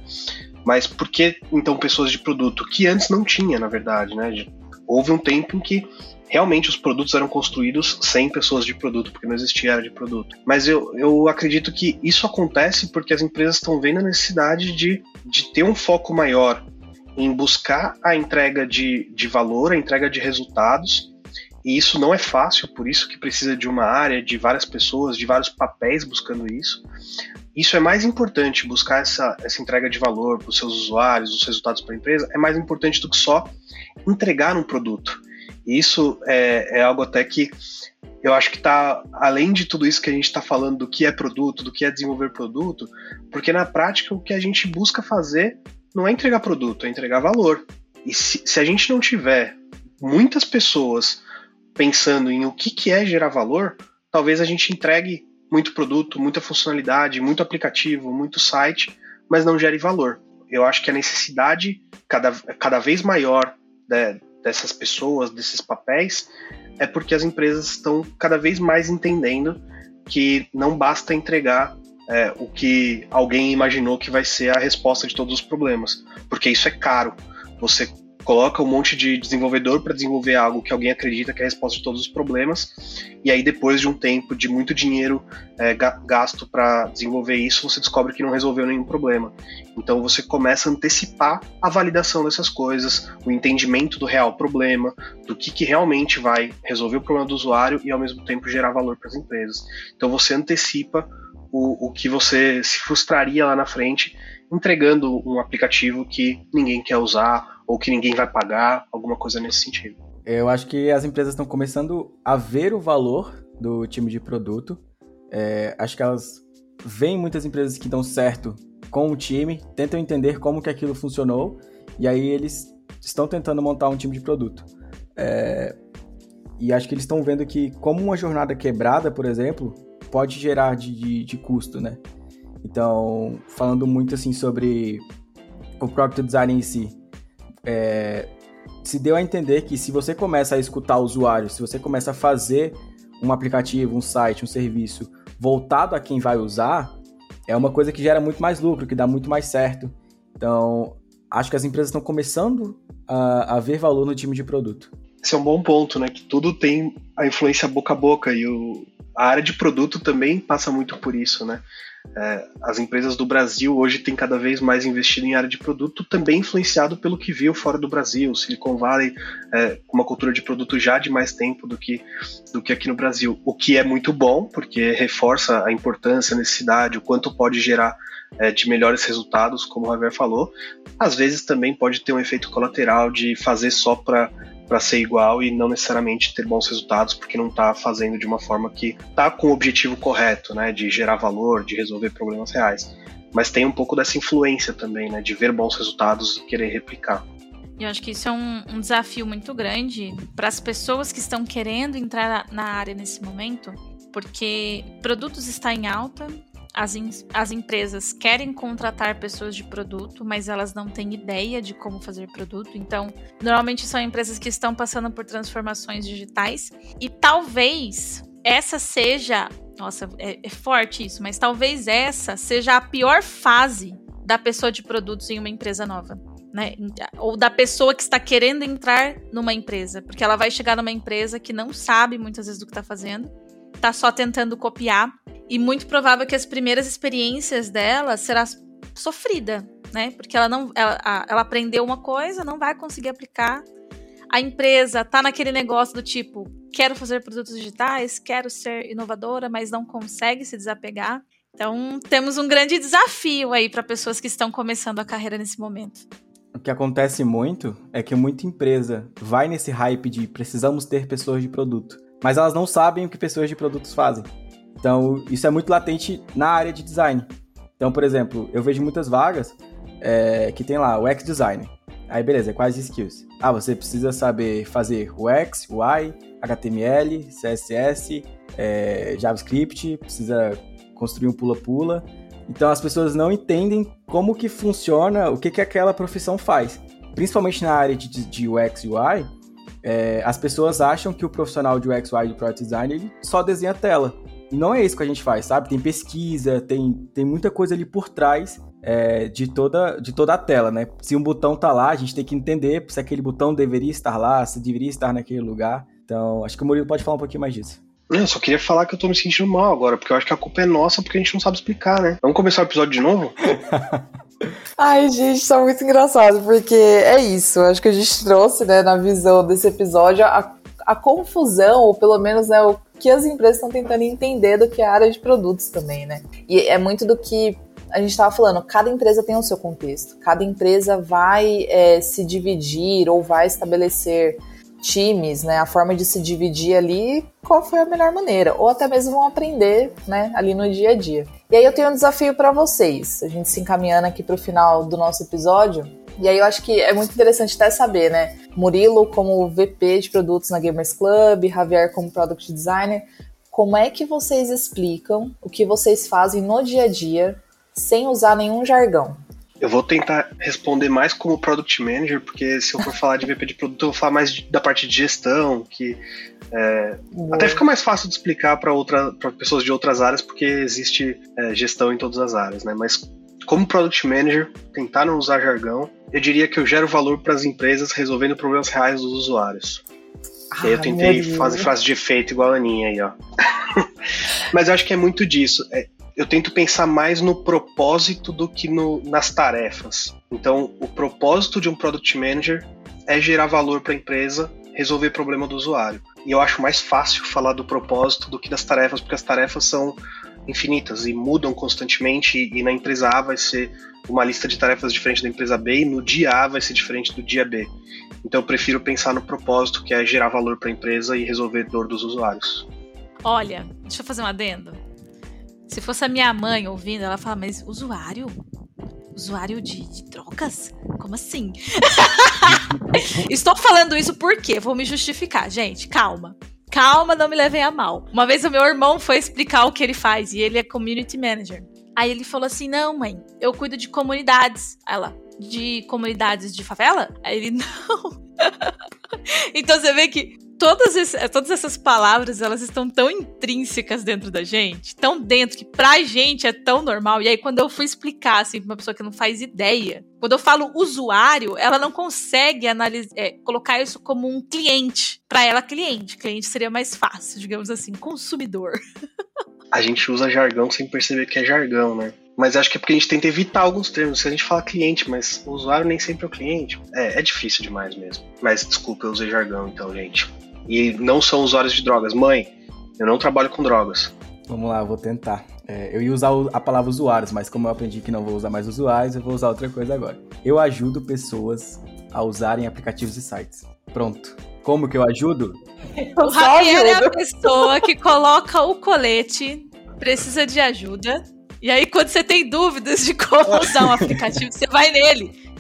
Mas por que então pessoas de produto? Que antes não tinha, na verdade, né? Houve um tempo em que realmente os produtos eram construídos sem pessoas de produto, porque não existia área de produto. Mas eu, eu acredito que isso acontece porque as empresas estão vendo a necessidade de, de ter um foco maior em buscar a entrega de, de valor, a entrega de resultados. E isso não é fácil, por isso que precisa de uma área, de várias pessoas, de vários papéis buscando isso. Isso é mais importante, buscar essa, essa entrega de valor para os seus usuários, os resultados para a empresa, é mais importante do que só entregar um produto. E isso é, é algo até que eu acho que está além de tudo isso que a gente está falando do que é produto, do que é desenvolver produto, porque na prática o que a gente busca fazer não é entregar produto, é entregar valor. E se, se a gente não tiver muitas pessoas pensando em o que, que é gerar valor, talvez a gente entregue muito produto, muita funcionalidade, muito aplicativo, muito site, mas não gere valor. Eu acho que a necessidade cada, cada vez maior de, dessas pessoas, desses papéis, é porque as empresas estão cada vez mais entendendo que não basta entregar é, o que alguém imaginou que vai ser a resposta de todos os problemas, porque isso é caro. Você coloca um monte de desenvolvedor para desenvolver algo que alguém acredita que é a resposta de todos os problemas, e aí depois de um tempo de muito dinheiro é, gasto para desenvolver isso, você descobre que não resolveu nenhum problema. Então você começa a antecipar a validação dessas coisas, o entendimento do real problema, do que, que realmente vai resolver o problema do usuário e ao mesmo tempo gerar valor para as empresas. Então você antecipa o, o que você se frustraria lá na frente entregando um aplicativo que ninguém quer usar ou que ninguém vai pagar, alguma coisa nesse sentido. Eu acho que as empresas estão começando a ver o valor do time de produto. É, acho que elas veem muitas empresas que dão certo com o time, tentam entender como que aquilo funcionou, e aí eles estão tentando montar um time de produto. É, e acho que eles estão vendo que, como uma jornada quebrada, por exemplo, pode gerar de, de, de custo, né? Então, falando muito assim sobre o Product Design em si, é, se deu a entender que se você começa a escutar o usuário, se você começa a fazer um aplicativo, um site, um serviço voltado a quem vai usar, é uma coisa que gera muito mais lucro, que dá muito mais certo. Então, acho que as empresas estão começando a, a ver valor no time de produto. Esse é um bom ponto, né? Que tudo tem a influência boca a boca e o, a área de produto também passa muito por isso, né? É, as empresas do Brasil hoje têm cada vez mais investido em área de produto, também influenciado pelo que viu fora do Brasil. Silicon Valley, é, uma cultura de produto já de mais tempo do que, do que aqui no Brasil, o que é muito bom, porque reforça a importância, a necessidade, o quanto pode gerar é, de melhores resultados, como o Javier falou. Às vezes também pode ter um efeito colateral de fazer só para para ser igual e não necessariamente ter bons resultados porque não está fazendo de uma forma que está com o objetivo correto, né, de gerar valor, de resolver problemas reais. Mas tem um pouco dessa influência também, né, de ver bons resultados e querer replicar. Eu acho que isso é um, um desafio muito grande para as pessoas que estão querendo entrar na área nesse momento, porque produtos está em alta, as, as empresas querem contratar pessoas de produto, mas elas não têm ideia de como fazer produto. Então, normalmente são empresas que estão passando por transformações digitais. E talvez essa seja. Nossa, é, é forte isso, mas talvez essa seja a pior fase da pessoa de produtos em uma empresa nova. Né? Ou da pessoa que está querendo entrar numa empresa, porque ela vai chegar numa empresa que não sabe muitas vezes do que está fazendo, está só tentando copiar e muito provável que as primeiras experiências dela será sofrida, né? Porque ela não, ela, ela aprendeu uma coisa, não vai conseguir aplicar. A empresa tá naquele negócio do tipo, quero fazer produtos digitais, quero ser inovadora, mas não consegue se desapegar. Então, temos um grande desafio aí para pessoas que estão começando a carreira nesse momento. O que acontece muito é que muita empresa vai nesse hype de precisamos ter pessoas de produto, mas elas não sabem o que pessoas de produtos fazem. Então, isso é muito latente na área de design. Então, por exemplo, eu vejo muitas vagas é, que tem lá o X Designer. Aí, beleza, quais skills? Ah, você precisa saber fazer UX, UI, HTML, CSS, é, JavaScript, precisa construir um pula-pula. Então, as pessoas não entendem como que funciona, o que, que aquela profissão faz. Principalmente na área de, de UX UI, é, as pessoas acham que o profissional de UX, UI de Product Design ele só desenha tela não é isso que a gente faz, sabe? Tem pesquisa, tem, tem muita coisa ali por trás é, de, toda, de toda a tela, né? Se um botão tá lá, a gente tem que entender se aquele botão deveria estar lá, se deveria estar naquele lugar. Então, acho que o Murilo pode falar um pouquinho mais disso. Eu só queria falar que eu tô me sentindo mal agora, porque eu acho que a culpa é nossa porque a gente não sabe explicar, né? Vamos começar o episódio de novo? Ai, gente, tá muito engraçado, porque é isso. Acho que a gente trouxe, né, na visão desse episódio, a, a confusão, ou pelo menos, né, o que as empresas estão tentando entender do que é a área de produtos também, né? E é muito do que a gente estava falando, cada empresa tem o seu contexto, cada empresa vai é, se dividir ou vai estabelecer times, né, a forma de se dividir ali, qual foi a melhor maneira, ou até mesmo vão aprender, né, ali no dia a dia. E aí eu tenho um desafio para vocês, a gente se encaminhando aqui para o final do nosso episódio, e aí eu acho que é muito interessante até saber, né? Murilo como VP de produtos na Gamers Club, Javier como Product Designer, como é que vocês explicam o que vocês fazem no dia a dia sem usar nenhum jargão? Eu vou tentar responder mais como Product Manager, porque se eu for falar de VP de produto, eu vou falar mais da parte de gestão, que é, até fica mais fácil de explicar para pessoas de outras áreas, porque existe é, gestão em todas as áreas, né? Mas como Product Manager, tentar não usar jargão, eu diria que eu gero valor para as empresas resolvendo problemas reais dos usuários. Ah, aí eu tentei fazer frase de efeito igual a Aninha aí, ó. Mas eu acho que é muito disso. É, eu tento pensar mais no propósito do que no, nas tarefas. Então, o propósito de um Product Manager é gerar valor para a empresa, resolver problema do usuário. E eu acho mais fácil falar do propósito do que das tarefas, porque as tarefas são infinitas e mudam constantemente e na empresa A vai ser uma lista de tarefas diferente da empresa B e no dia A vai ser diferente do dia B. Então eu prefiro pensar no propósito, que é gerar valor para a empresa e resolver dor dos usuários. Olha, deixa eu fazer um adendo. Se fosse a minha mãe ouvindo, ela fala, mas usuário? Usuário de, de drogas? Como assim? Estou falando isso porque vou me justificar, gente. Calma. Calma, não me levem a mal. Uma vez o meu irmão foi explicar o que ele faz e ele é community manager. Aí ele falou assim: Não, mãe, eu cuido de comunidades. Ela, de comunidades de favela? Aí ele, não. então você vê que todas, esse, todas essas palavras, elas estão tão intrínsecas dentro da gente, tão dentro, que pra gente é tão normal. E aí, quando eu fui explicar, assim, pra uma pessoa que não faz ideia, quando eu falo usuário, ela não consegue analisar, é, colocar isso como um cliente. Para ela, cliente. Cliente seria mais fácil, digamos assim, consumidor. A gente usa jargão sem perceber que é jargão, né? Mas acho que é porque a gente tenta evitar alguns termos. Se a gente fala cliente, mas o usuário nem sempre é o cliente. É, é difícil demais mesmo. Mas desculpa, eu usei jargão então, gente. E não são usuários de drogas. Mãe, eu não trabalho com drogas. Vamos lá, eu vou tentar. É, eu ia usar a palavra usuários, mas como eu aprendi que não vou usar mais usuários, eu vou usar outra coisa agora. Eu ajudo pessoas a usarem aplicativos e sites. Pronto. Como que eu ajudo? O Javier é a pessoa que coloca o colete, precisa de ajuda, e aí, quando você tem dúvidas de como usar um aplicativo, você vai nele.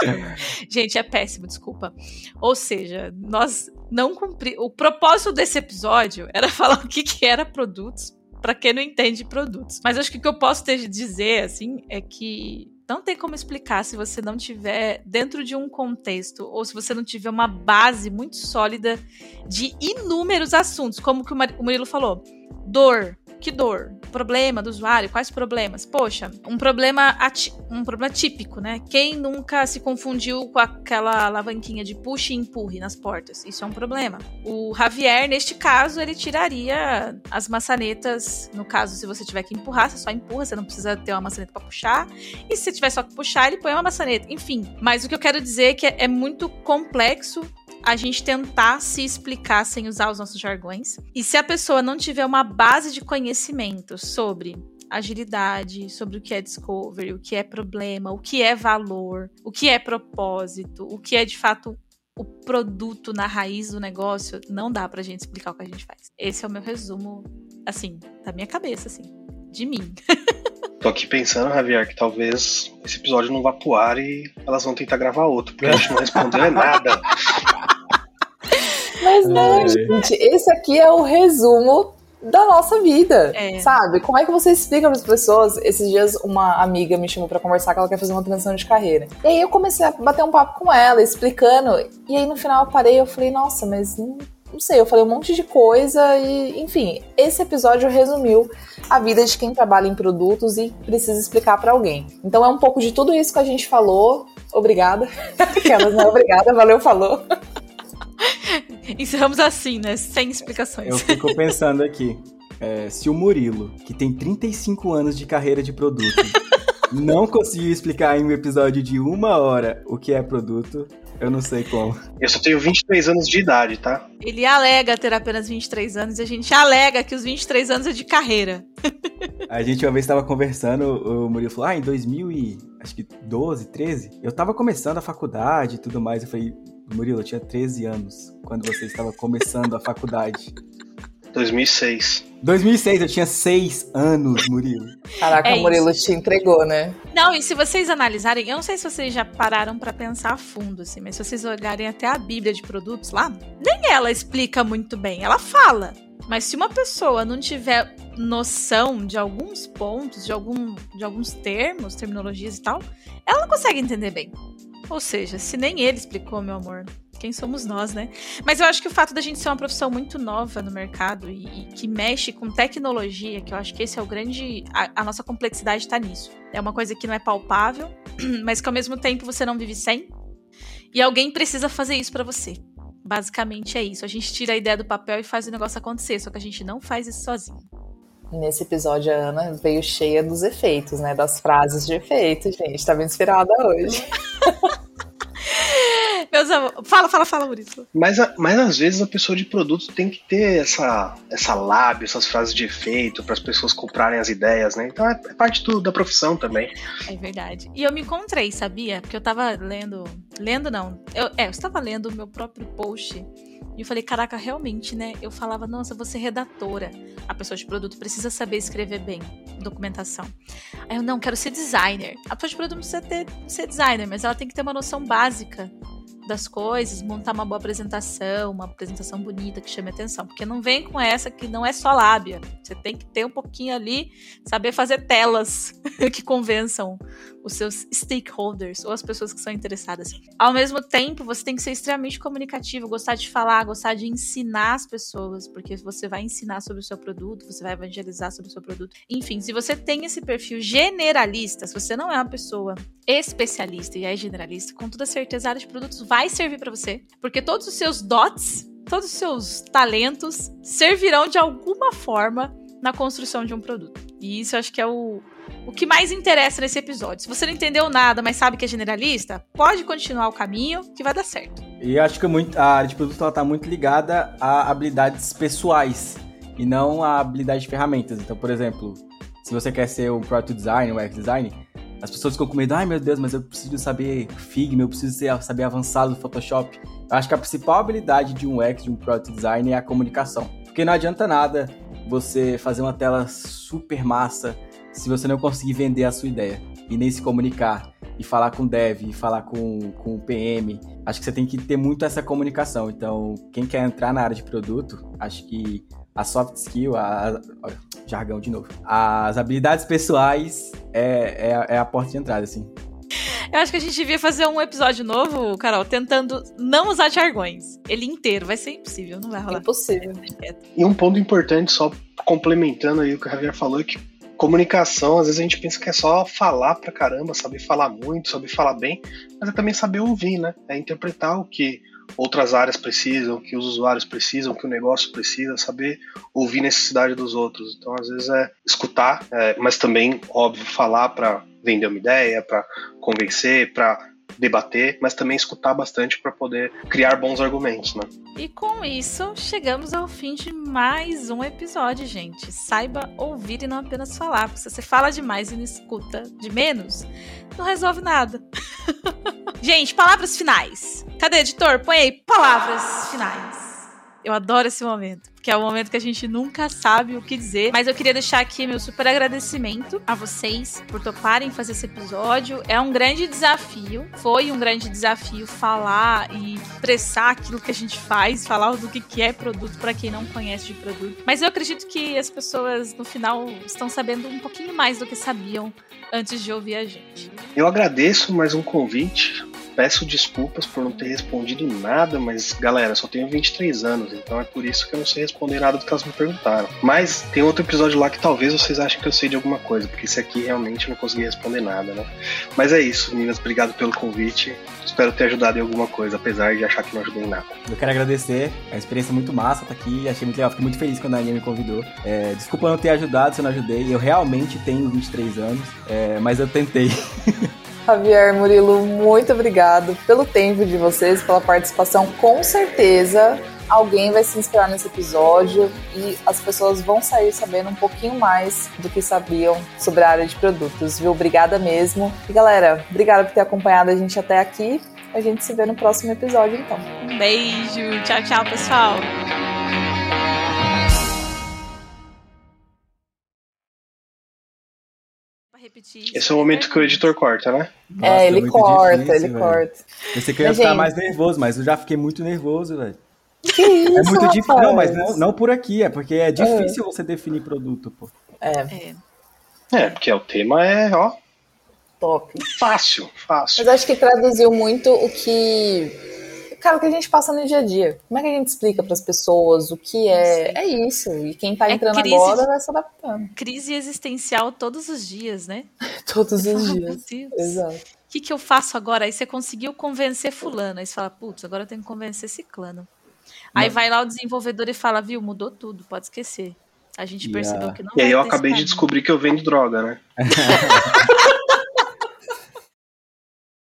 Gente, é péssimo, desculpa. Ou seja, nós não cumprimos. O propósito desse episódio era falar o que, que era produtos para quem não entende produtos. Mas acho que o que eu posso de dizer, assim, é que não tem como explicar se você não tiver dentro de um contexto ou se você não tiver uma base muito sólida de inúmeros assuntos, como que o Murilo falou. Dor, que dor? Problema do usuário? Quais problemas? Poxa, um problema, um problema típico, né? Quem nunca se confundiu com aquela alavanquinha de push e empurre nas portas? Isso é um problema. O Javier, neste caso, ele tiraria as maçanetas. No caso, se você tiver que empurrar, você só empurra, você não precisa ter uma maçaneta para puxar. E se tiver só que puxar, ele põe uma maçaneta. Enfim, mas o que eu quero dizer é que é muito complexo a gente tentar se explicar sem usar os nossos jargões. E se a pessoa não tiver uma base de conhecimento sobre agilidade, sobre o que é discovery, o que é problema, o que é valor, o que é propósito, o que é de fato o produto na raiz do negócio, não dá pra gente explicar o que a gente faz. Esse é o meu resumo, assim, da minha cabeça, assim, de mim. Tô aqui pensando, Javier, que talvez esse episódio não vá pro ar e elas vão tentar gravar outro, porque a gente não respondeu é nada. Mas não, é. gente, esse aqui é o resumo da nossa vida, é. sabe? Como é que você explica para as pessoas? Esses dias uma amiga me chamou para conversar que ela quer fazer uma transição de carreira. E aí eu comecei a bater um papo com ela, explicando. E aí no final eu parei, eu falei, nossa, mas não, não sei, eu falei um monte de coisa e, enfim, esse episódio resumiu a vida de quem trabalha em produtos e precisa explicar para alguém. Então é um pouco de tudo isso que a gente falou. Obrigada. Aquelas, não, obrigada, valeu, falou. Encerramos assim, né? Sem explicações. Eu fico pensando aqui. É, se o Murilo, que tem 35 anos de carreira de produto, não conseguiu explicar em um episódio de uma hora o que é produto, eu não sei como. Eu só tenho 23 anos de idade, tá? Ele alega ter apenas 23 anos e a gente alega que os 23 anos é de carreira. A gente uma vez estava conversando, o Murilo falou: Ah, em 2012, 13, eu tava começando a faculdade e tudo mais. Eu falei: Murilo, eu tinha 13 anos quando você estava começando a faculdade. 2006. 2006, eu tinha 6 anos, Murilo. Caraca, é o Murilo isso. te entregou, né? Não, e se vocês analisarem, eu não sei se vocês já pararam para pensar a fundo, assim, mas se vocês olharem até a Bíblia de produtos lá, nem ela explica muito bem. Ela fala. Mas se uma pessoa não tiver noção de alguns pontos, de, algum, de alguns termos, terminologias e tal, ela não consegue entender bem. Ou seja, se nem ele explicou, meu amor, quem somos nós, né? Mas eu acho que o fato da gente ser uma profissão muito nova no mercado e, e que mexe com tecnologia, que eu acho que esse é o grande. A, a nossa complexidade está nisso. É uma coisa que não é palpável, mas que ao mesmo tempo você não vive sem. E alguém precisa fazer isso para você. Basicamente é isso. A gente tira a ideia do papel e faz o negócio acontecer, só que a gente não faz isso sozinho. Nesse episódio, a Ana veio cheia dos efeitos, né? Das frases de efeito, gente. Tava inspirada hoje. Meus amor... Fala, fala, fala, Maurício. Mas, mas às vezes a pessoa de produto tem que ter essa, essa lábia, essas frases de efeito para as pessoas comprarem as ideias, né? Então é, é parte do, da profissão também. É verdade. E eu me encontrei, sabia? Porque eu tava lendo. Lendo não. Eu, é, eu estava lendo o meu próprio post e eu falei, caraca, realmente, né? Eu falava, nossa, você é redatora. A pessoa de produto precisa saber escrever bem documentação. Aí eu, não, quero ser designer. A pessoa de produto precisa ter, ser designer, mas ela tem que ter uma noção básica das coisas, montar uma boa apresentação, uma apresentação bonita que chame atenção. Porque não vem com essa que não é só lábia. Você tem que ter um pouquinho ali, saber fazer telas que convençam os seus stakeholders ou as pessoas que são interessadas. Ao mesmo tempo, você tem que ser extremamente comunicativo, gostar de falar, gostar de ensinar as pessoas, porque você vai ensinar sobre o seu produto, você vai evangelizar sobre o seu produto. Enfim, se você tem esse perfil generalista, se você não é uma pessoa especialista e é generalista, com toda certeza a área de produtos vai servir para você, porque todos os seus dots, todos os seus talentos servirão de alguma forma na construção de um produto. E isso acho que é o, o que mais interessa nesse episódio. Se você não entendeu nada, mas sabe que é generalista, pode continuar o caminho que vai dar certo. E acho que muito, a área de produto está muito ligada a habilidades pessoais e não a habilidade de ferramentas. Então, por exemplo, se você quer ser um product designer, um UX design, as pessoas ficam com medo, ai meu Deus, mas eu preciso saber Figma, eu preciso ser, saber avançado no Photoshop. Eu acho que a principal habilidade de um UX, de um product designer é a comunicação. Porque não adianta nada você fazer uma tela super massa se você não conseguir vender a sua ideia e nem se comunicar e falar com o dev, e falar com, com o PM. Acho que você tem que ter muito essa comunicação. Então, quem quer entrar na área de produto, acho que a soft skill, a, a jargão de novo, as habilidades pessoais é, é, é a porta de entrada, assim. Eu acho que a gente devia fazer um episódio novo, Carol, tentando não usar jargões. Ele inteiro. Vai ser impossível, não vai rolar. Impossível. E um ponto importante, só complementando aí o que o Javier falou, é que comunicação, às vezes a gente pensa que é só falar pra caramba, saber falar muito, saber falar bem, mas é também saber ouvir, né? É interpretar o que outras áreas precisam, que os usuários precisam, que o negócio precisa, saber ouvir necessidade dos outros. Então, às vezes é escutar, é, mas também, óbvio, falar para vender uma ideia, para convencer, para debater, mas também escutar bastante para poder criar bons argumentos, né? E com isso, chegamos ao fim de mais um episódio, gente. Saiba ouvir e não apenas falar, porque se você fala demais e não escuta de menos, não resolve nada. gente, palavras finais. Cadê, editor? Põe aí palavras finais. Eu adoro esse momento, porque é o momento que a gente nunca sabe o que dizer. Mas eu queria deixar aqui meu super agradecimento a vocês por toparem fazer esse episódio. É um grande desafio, foi um grande desafio falar e expressar aquilo que a gente faz, falar do que é produto para quem não conhece de produto. Mas eu acredito que as pessoas no final estão sabendo um pouquinho mais do que sabiam antes de ouvir a gente. Eu agradeço mais um convite peço desculpas por não ter respondido nada, mas galera, só tenho 23 anos, então é por isso que eu não sei responder nada do que elas me perguntaram. Mas tem outro episódio lá que talvez vocês achem que eu sei de alguma coisa, porque esse aqui realmente eu não consegui responder nada, né? Mas é isso, meninas, obrigado pelo convite. Espero ter ajudado em alguma coisa, apesar de achar que não ajudei em nada. Eu quero agradecer, a experiência é muito massa, tá aqui, achei muito legal, fiquei muito feliz quando a Aninha me convidou. É, desculpa não ter ajudado se eu não ajudei, eu realmente tenho 23 anos, é, mas eu tentei. Javier, Murilo, muito obrigado pelo tempo de vocês, pela participação. Com certeza alguém vai se inspirar nesse episódio e as pessoas vão sair sabendo um pouquinho mais do que sabiam sobre a área de produtos, viu? Obrigada mesmo. E galera, obrigada por ter acompanhado a gente até aqui. A gente se vê no próximo episódio, então. Um beijo. Tchau, tchau, pessoal. Repetir. Esse é o momento que o editor corta, né? Nossa, é, ele corta, difícil, ele véio. corta. Pensei que eu ia ficar mais nervoso, mas eu já fiquei muito nervoso, velho. Que isso, É muito difícil. Não, mas não, não, por aqui, é porque é difícil é. você definir produto, pô. É. é. É, porque o tema é, ó. Top. Fácil, fácil. Mas acho que traduziu muito o que cara, o que a gente passa no dia a dia. Como é que a gente explica para as pessoas o que é? É isso. E quem tá é entrando é agora vai se adaptando. Crise existencial todos os dias, né? todos os dias. Exato. O que, que eu faço agora? Aí você conseguiu convencer fulano. Aí você fala, putz, agora eu tenho que convencer ciclano. Aí não. vai lá o desenvolvedor e fala, viu, mudou tudo, pode esquecer. A gente percebeu yeah. que não E aí eu acabei de descobrir que eu vendo droga, né?